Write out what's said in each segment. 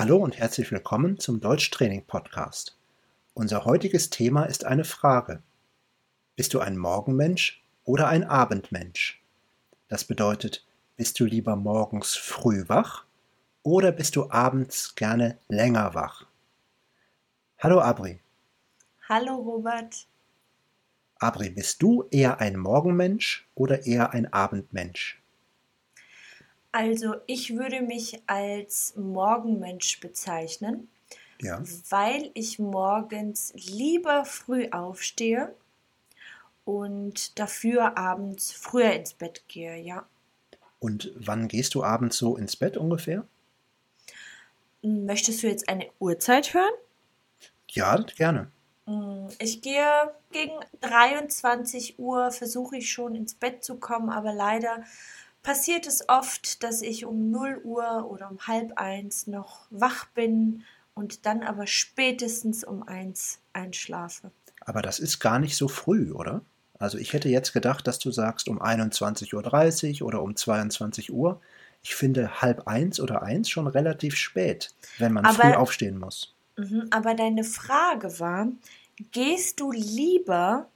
Hallo und herzlich willkommen zum Deutschtraining Podcast. Unser heutiges Thema ist eine Frage. Bist du ein Morgenmensch oder ein Abendmensch? Das bedeutet, bist du lieber morgens früh wach oder bist du abends gerne länger wach? Hallo Abri. Hallo Robert. Abri, bist du eher ein Morgenmensch oder eher ein Abendmensch? Also ich würde mich als Morgenmensch bezeichnen, Ja. weil ich morgens lieber früh aufstehe und dafür abends früher ins Bett gehe, ja. Und wann gehst du abends so ins Bett ungefähr? Möchtest du jetzt eine Uhrzeit hören? Ja, gerne. Mm, Ich gehe gegen 23 Uhr, versuche ich schon ins Bett zu kommen, aber leider passiert es oft, dass ich um 0 Uhr oder um halb eins noch wach bin und dann aber spätestens um eins einschlafe. Aber das ist gar nicht so früh, oder? Also ich hätte jetzt gedacht, dass du sagst um 21.30 Uhr oder um 22 Uhr. Ich finde halb eins oder eins schon relativ spät, wenn man Aber- früh aufstehen muss. Mhm, aber deine Frage war, gehst du lieber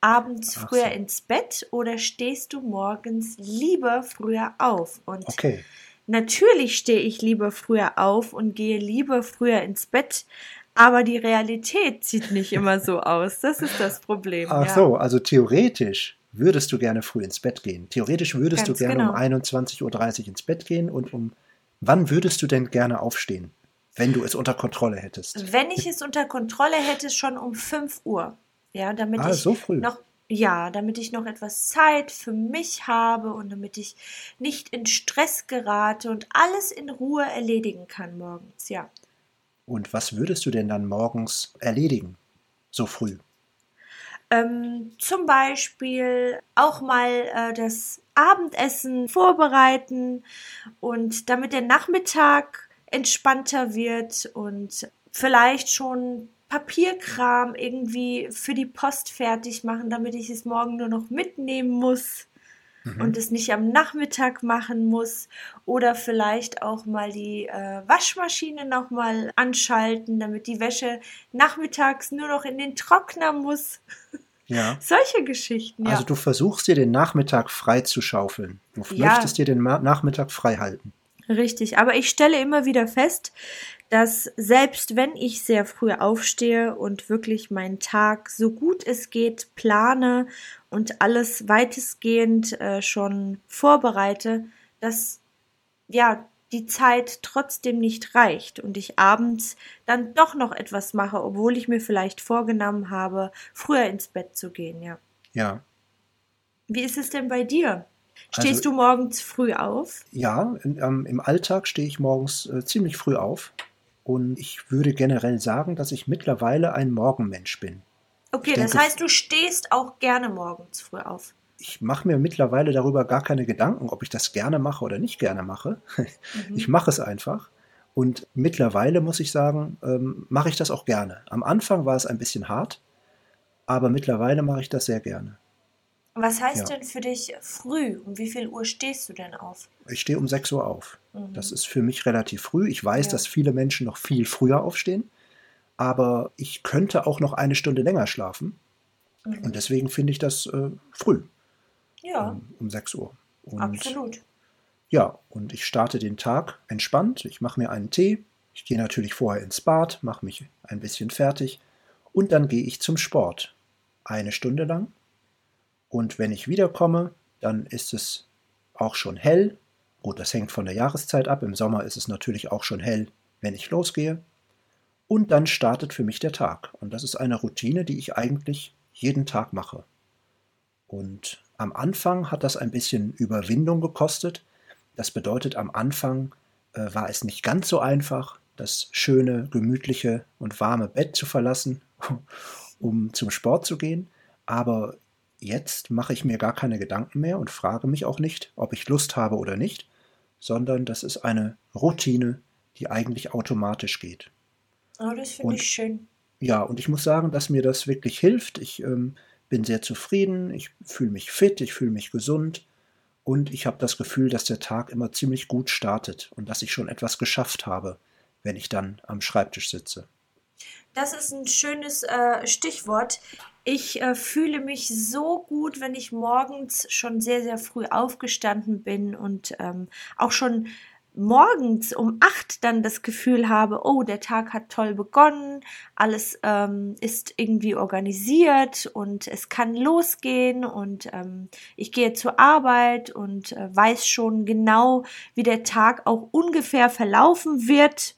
abends Ach früher so. ins Bett oder stehst du morgens lieber früher auf? Und Okay, Natürlich stehe ich lieber früher auf und gehe lieber früher ins Bett, aber die Realität sieht nicht immer so aus. Das ist das Problem. ach ja. so, also theoretisch würdest du gerne früh ins Bett gehen. Theoretisch würdest Ganz du gerne genau. um 21.30 Uhr ins Bett gehen und um wann würdest du denn gerne aufstehen, wenn du es unter Kontrolle hättest? Wenn ich es unter Kontrolle hätte, schon um 5 Uhr. Ja, damit Ah, ich so noch ja, damit ich noch etwas Zeit für mich habe und damit ich nicht in Stress gerate und alles in Ruhe erledigen kann morgens. Ja. Und was würdest du denn dann morgens erledigen? So früh. Ähm, zum Beispiel auch mal äh, das Abendessen vorbereiten und damit der Nachmittag entspannter wird und vielleicht schon Papierkram irgendwie für die Post fertig machen, damit ich es morgen nur noch mitnehmen muss Mhm. und es nicht am Nachmittag machen muss oder vielleicht auch mal die äh, Waschmaschine noch mal anschalten, damit die Wäsche nachmittags nur noch in den Trockner muss. Ja. Solche Geschichten, ja. Also du versuchst dir den Nachmittag frei zu schaufeln. Du Ja. möchtest dir den Ma Nachmittag frei halten. Richtig, aber ich stelle immer wieder fest, dass selbst wenn ich sehr früh aufstehe und wirklich meinen Tag so gut es geht plane und alles weitestgehend äh, schon vorbereite, dass ja die Zeit trotzdem nicht reicht und ich abends dann doch noch etwas mache, obwohl ich mir vielleicht vorgenommen habe, früher ins Bett zu gehen, ja. Ja. Wie ist es denn bei dir? Also- Stehst du morgens früh auf? Ja, in, ähm, im Alltag stehe ich morgens äh, ziemlich früh auf. Und ich würde generell sagen, dass ich mittlerweile ein Morgenmensch bin. Okay, Ich das denke- heißt, du stehst auch gerne morgens früh auf. Ich mache mir mittlerweile darüber gar keine Gedanken, ob ich das gerne mache oder nicht gerne mache. Mhm. Ich mache es einfach. Und mittlerweile muss ich sagen, ähm, mache ich das auch gerne. Am Anfang war es ein bisschen hart, aber mittlerweile mache ich das sehr gerne. Was heißt Ja. denn für dich früh? Um wie viel Uhr stehst du denn auf? Ich stehe um 6 Uhr auf. Mhm. Das ist für mich relativ früh. Ich weiß, Ja. dass viele Menschen noch viel früher aufstehen, aber ich könnte auch noch eine Stunde länger schlafen. Mhm. Und deswegen finde ich das äh, früh, Ja, ähm, um 6 Uhr. Und absolut. ja, und ich starte den Tag entspannt. Ich mache mir einen Tee. Ich gehe natürlich vorher ins Bad, mache mich ein bisschen fertig und dann gehe ich zum Sport. Eine Stunde lang. Und wenn ich wiederkomme, dann ist es auch schon hell. Gut, das hängt von der Jahreszeit ab. Im Sommer ist es natürlich auch schon hell, wenn ich losgehe. Und dann startet für mich der Tag. Und das ist eine Routine, die ich eigentlich jeden Tag mache. Und am Anfang hat das ein bisschen Überwindung gekostet. Das bedeutet, am Anfang äh, war es nicht ganz so einfach, das schöne, gemütliche und warme Bett zu verlassen, um zum Sport zu gehen. Aber jetzt mache ich mir gar keine Gedanken mehr und frage mich auch nicht, ob ich Lust habe oder nicht, sondern das ist eine Routine, die eigentlich automatisch geht. Oh, das finde ich schön. Ja, und ich muss sagen, dass mir das wirklich hilft. Ich ähm, bin sehr zufrieden, ich fühle mich fit, ich fühle mich gesund und ich habe das Gefühl, dass der Tag immer ziemlich gut startet und dass ich schon etwas geschafft habe, wenn ich dann am Schreibtisch sitze. Das ist ein schönes äh, Stichwort. Ich äh, fühle mich so gut, wenn ich morgens schon sehr, sehr früh aufgestanden bin und ähm, auch schon morgens um acht dann das Gefühl habe, oh, der Tag hat toll begonnen, alles ähm, ist irgendwie organisiert und es kann losgehen und ähm, ich gehe zur Arbeit und äh, weiß schon genau, wie der Tag auch ungefähr verlaufen wird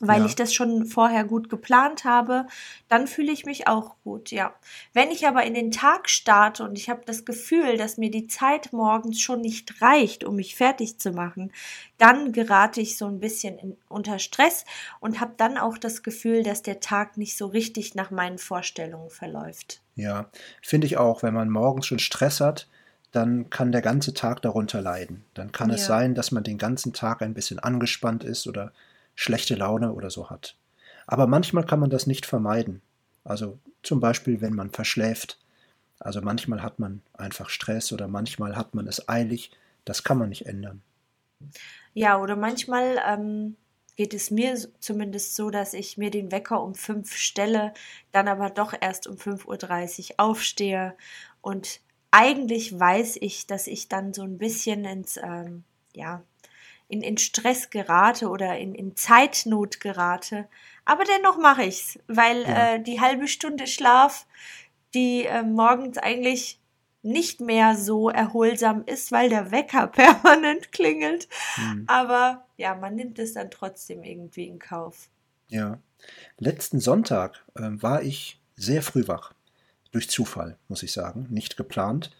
weil ja. ich das schon vorher gut geplant habe, dann fühle ich mich auch gut, ja. Wenn ich aber in den Tag starte und ich habe das Gefühl, dass mir die Zeit morgens schon nicht reicht, um mich fertig zu machen, dann gerate ich so ein bisschen in, unter Stress und habe dann auch das Gefühl, dass der Tag nicht so richtig nach meinen Vorstellungen verläuft. Ja, finde ich auch, wenn man morgens schon Stress hat, dann kann der ganze Tag darunter leiden. Dann kann ja. es sein, dass man den ganzen Tag ein bisschen angespannt ist oder schlechte Laune oder so hat. Aber manchmal kann man das nicht vermeiden. Also zum Beispiel, wenn man verschläft. Also manchmal hat man einfach Stress oder manchmal hat man es eilig. Das kann man nicht ändern. Ja, oder manchmal ähm, geht es mir zumindest so, dass ich mir den Wecker um fünf stelle, dann aber doch erst um 5.30 Uhr aufstehe. Und eigentlich weiß ich, dass ich dann so ein bisschen ins, ähm, ja, in, in Stress gerate oder in, in Zeitnot gerate. Aber dennoch mache ich's, weil ja. äh, die halbe Stunde Schlaf, die äh, morgens eigentlich nicht mehr so erholsam ist, weil der Wecker permanent klingelt. Mhm. Aber ja, man nimmt es dann trotzdem irgendwie in Kauf. Ja. Letzten Sonntag äh, war ich sehr früh wach. Durch Zufall, muss ich sagen, nicht geplant.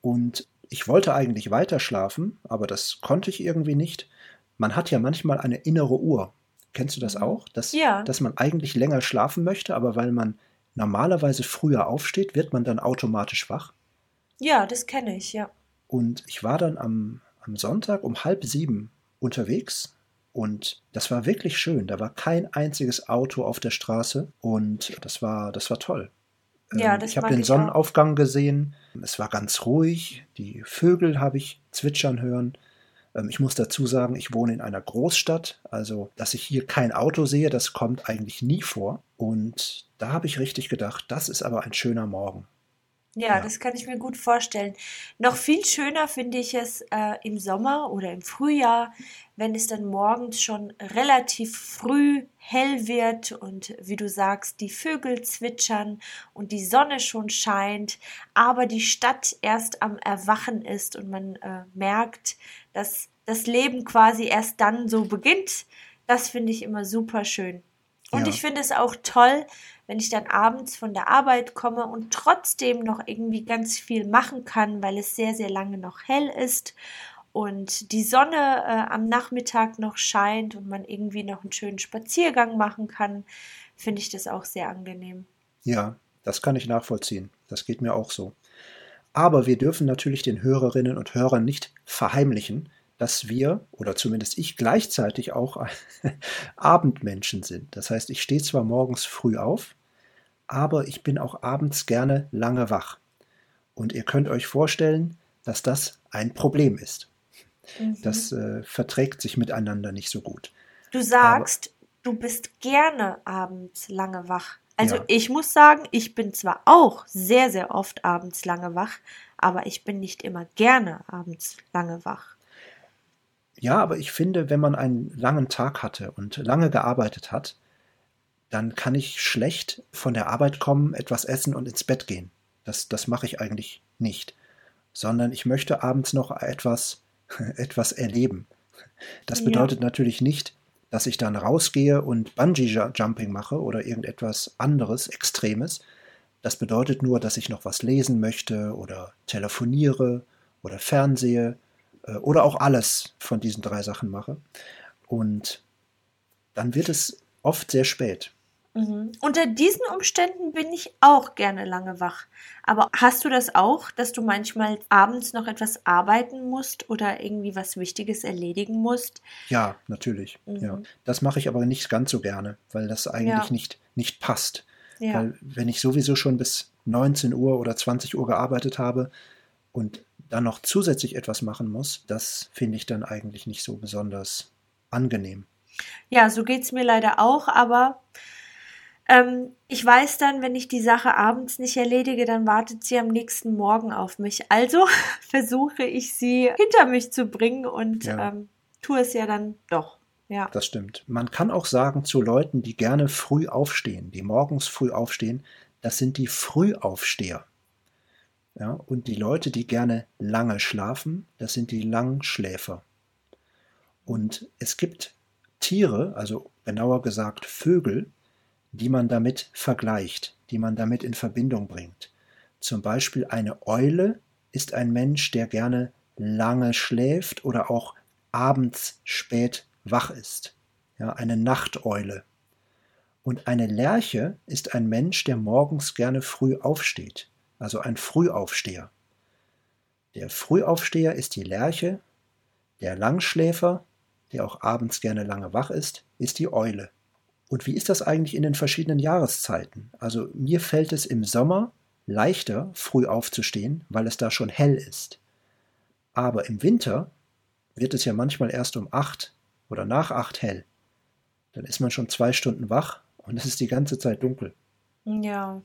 Und ich wollte eigentlich weiter schlafen, aber das konnte ich irgendwie nicht. Man hat ja manchmal eine innere Uhr. Kennst du das mhm. auch? Dass, ja. dass man eigentlich länger schlafen möchte, aber weil man normalerweise früher aufsteht, wird man dann automatisch wach. Ja, das kenne ich, ja. Und ich war dann am, am Sonntag um halb sieben unterwegs und das war wirklich schön. Da war kein einziges Auto auf der Straße und das war, das war toll. Ja, ähm, das ich habe den Sonnenaufgang auch. gesehen. Es war ganz ruhig. Die Vögel habe ich zwitschern hören. Ähm, ich muss dazu sagen, ich wohne in einer Großstadt. Also, dass ich hier kein Auto sehe, das kommt eigentlich nie vor. Und da habe ich richtig gedacht, das ist aber ein schöner Morgen. Ja, ja, das kann ich mir gut vorstellen. Noch viel schöner finde ich es äh, im Sommer oder im Frühjahr, wenn es dann morgens schon relativ früh hell wird und wie du sagst, die Vögel zwitschern und die Sonne schon scheint, aber die Stadt erst am Erwachen ist und man äh, merkt, dass das Leben quasi erst dann so beginnt. Das finde ich immer super schön. Und ja. ich finde es auch toll, wenn ich dann abends von der Arbeit komme und trotzdem noch irgendwie ganz viel machen kann, weil es sehr, sehr lange noch hell ist und die Sonne äh, am Nachmittag noch scheint und man irgendwie noch einen schönen Spaziergang machen kann, finde ich das auch sehr angenehm. Ja, das kann ich nachvollziehen. Das geht mir auch so. Aber wir dürfen natürlich den Hörerinnen und Hörern nicht verheimlichen, dass wir, oder zumindest ich, gleichzeitig auch Abendmenschen sind. Das heißt, ich stehe zwar morgens früh auf, aber ich bin auch abends gerne lange wach. Und ihr könnt euch vorstellen, dass das ein Problem ist. Mhm. Das äh, verträgt sich miteinander nicht so gut. Du sagst, aber, du bist gerne abends lange wach. Also ja. ich muss sagen, ich bin zwar auch sehr, sehr oft abends lange wach, aber ich bin nicht immer gerne abends lange wach. Ja, aber ich finde, wenn man einen langen Tag hatte und lange gearbeitet hat, dann kann ich schlecht von der Arbeit kommen, etwas essen und ins Bett gehen. Das, das mache ich eigentlich nicht. Sondern ich möchte abends noch etwas, etwas erleben. Das bedeutet ja. natürlich nicht, dass ich dann rausgehe und Bungee-Jumping mache oder irgendetwas anderes, Extremes. Das bedeutet nur, dass ich noch was lesen möchte oder telefoniere oder fernsehe oder auch alles von diesen drei Sachen mache. Und dann wird es oft sehr spät. Mhm. Unter diesen Umständen bin ich auch gerne lange wach. Aber hast du das auch, dass du manchmal abends noch etwas arbeiten musst oder irgendwie was Wichtiges erledigen musst? Ja, natürlich. Mhm. Ja. Das mache ich aber nicht ganz so gerne, weil das eigentlich ja. nicht, nicht passt. Ja. Weil wenn ich sowieso schon bis 19 Uhr oder 20 Uhr gearbeitet habe und dann noch zusätzlich etwas machen muss, das finde ich dann eigentlich nicht so besonders angenehm. Ja, so geht's mir leider auch, aber ähm, ich weiß dann, wenn ich die Sache abends nicht erledige, dann wartet sie am nächsten Morgen auf mich. Also versuche ich sie hinter mich zu bringen und ja. ähm, tue es ja dann doch. Ja. Das stimmt. Man kann auch sagen zu Leuten, die gerne früh aufstehen, die morgens früh aufstehen, das sind die Frühaufsteher. Ja, und die Leute, die gerne lange schlafen, das sind die Langschläfer. Und es gibt Tiere, also genauer gesagt Vögel, die man damit vergleicht, die man damit in Verbindung bringt. Zum Beispiel eine Eule ist ein Mensch, der gerne lange schläft oder auch abends spät wach ist. Ja, eine Nachteule. Und eine Lerche ist ein Mensch, der morgens gerne früh aufsteht, also ein Frühaufsteher. Der Frühaufsteher ist die Lerche, der Langschläfer, der auch abends gerne lange wach ist, ist die Eule. Und wie ist das eigentlich in den verschiedenen Jahreszeiten? Also mir fällt es im Sommer leichter, früh aufzustehen, weil es da schon hell ist. Aber im Winter wird es ja manchmal erst um acht oder nach acht hell. Dann ist man schon zwei Stunden wach und es ist die ganze Zeit dunkel. Ja.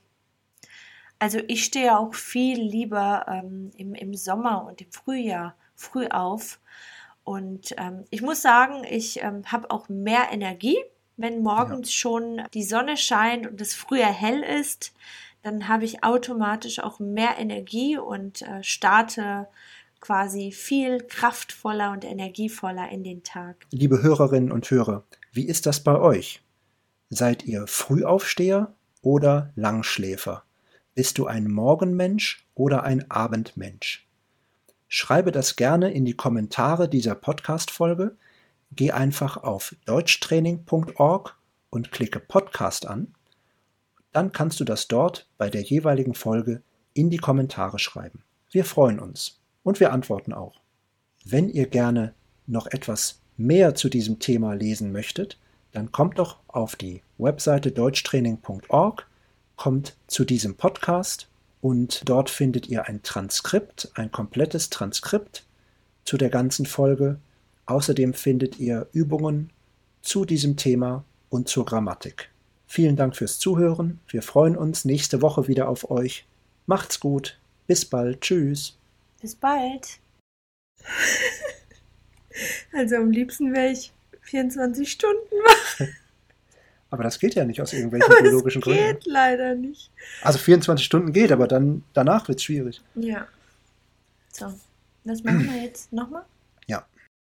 Also ich stehe auch viel lieber ähm, im, im Sommer und im Frühjahr früh auf. Und ähm, ich muss sagen, ich ähm, habe auch mehr Energie wenn morgens ja. schon die Sonne scheint und es früher hell ist, dann habe ich automatisch auch mehr Energie und äh, starte quasi viel kraftvoller und energievoller in den Tag. Liebe Hörerinnen und Hörer, wie ist das bei euch? Seid ihr Frühaufsteher oder Langschläfer? Bist du ein Morgenmensch oder ein Abendmensch? Schreibe das gerne in die Kommentare dieser Podcast-Folge geh einfach auf deutschtraining.org und klicke Podcast an. Dann kannst du das dort bei der jeweiligen Folge in die Kommentare schreiben. Wir freuen uns und wir antworten auch. Wenn ihr gerne noch etwas mehr zu diesem Thema lesen möchtet, dann kommt doch auf die Webseite deutschtraining.org, kommt zu diesem Podcast und dort findet ihr ein Transkript, ein komplettes Transkript zu der ganzen Folge Außerdem findet ihr Übungen zu diesem Thema und zur Grammatik. Vielen Dank fürs Zuhören. Wir freuen uns nächste Woche wieder auf euch. Macht's gut. Bis bald. Tschüss. Bis bald. also am liebsten wäre ich 24 Stunden wach. Aber das geht ja nicht aus irgendwelchen aber biologischen Gründen. Das geht leider nicht. Also 24 Stunden geht, aber dann danach wird es schwierig. Ja. So, was machen wir jetzt nochmal?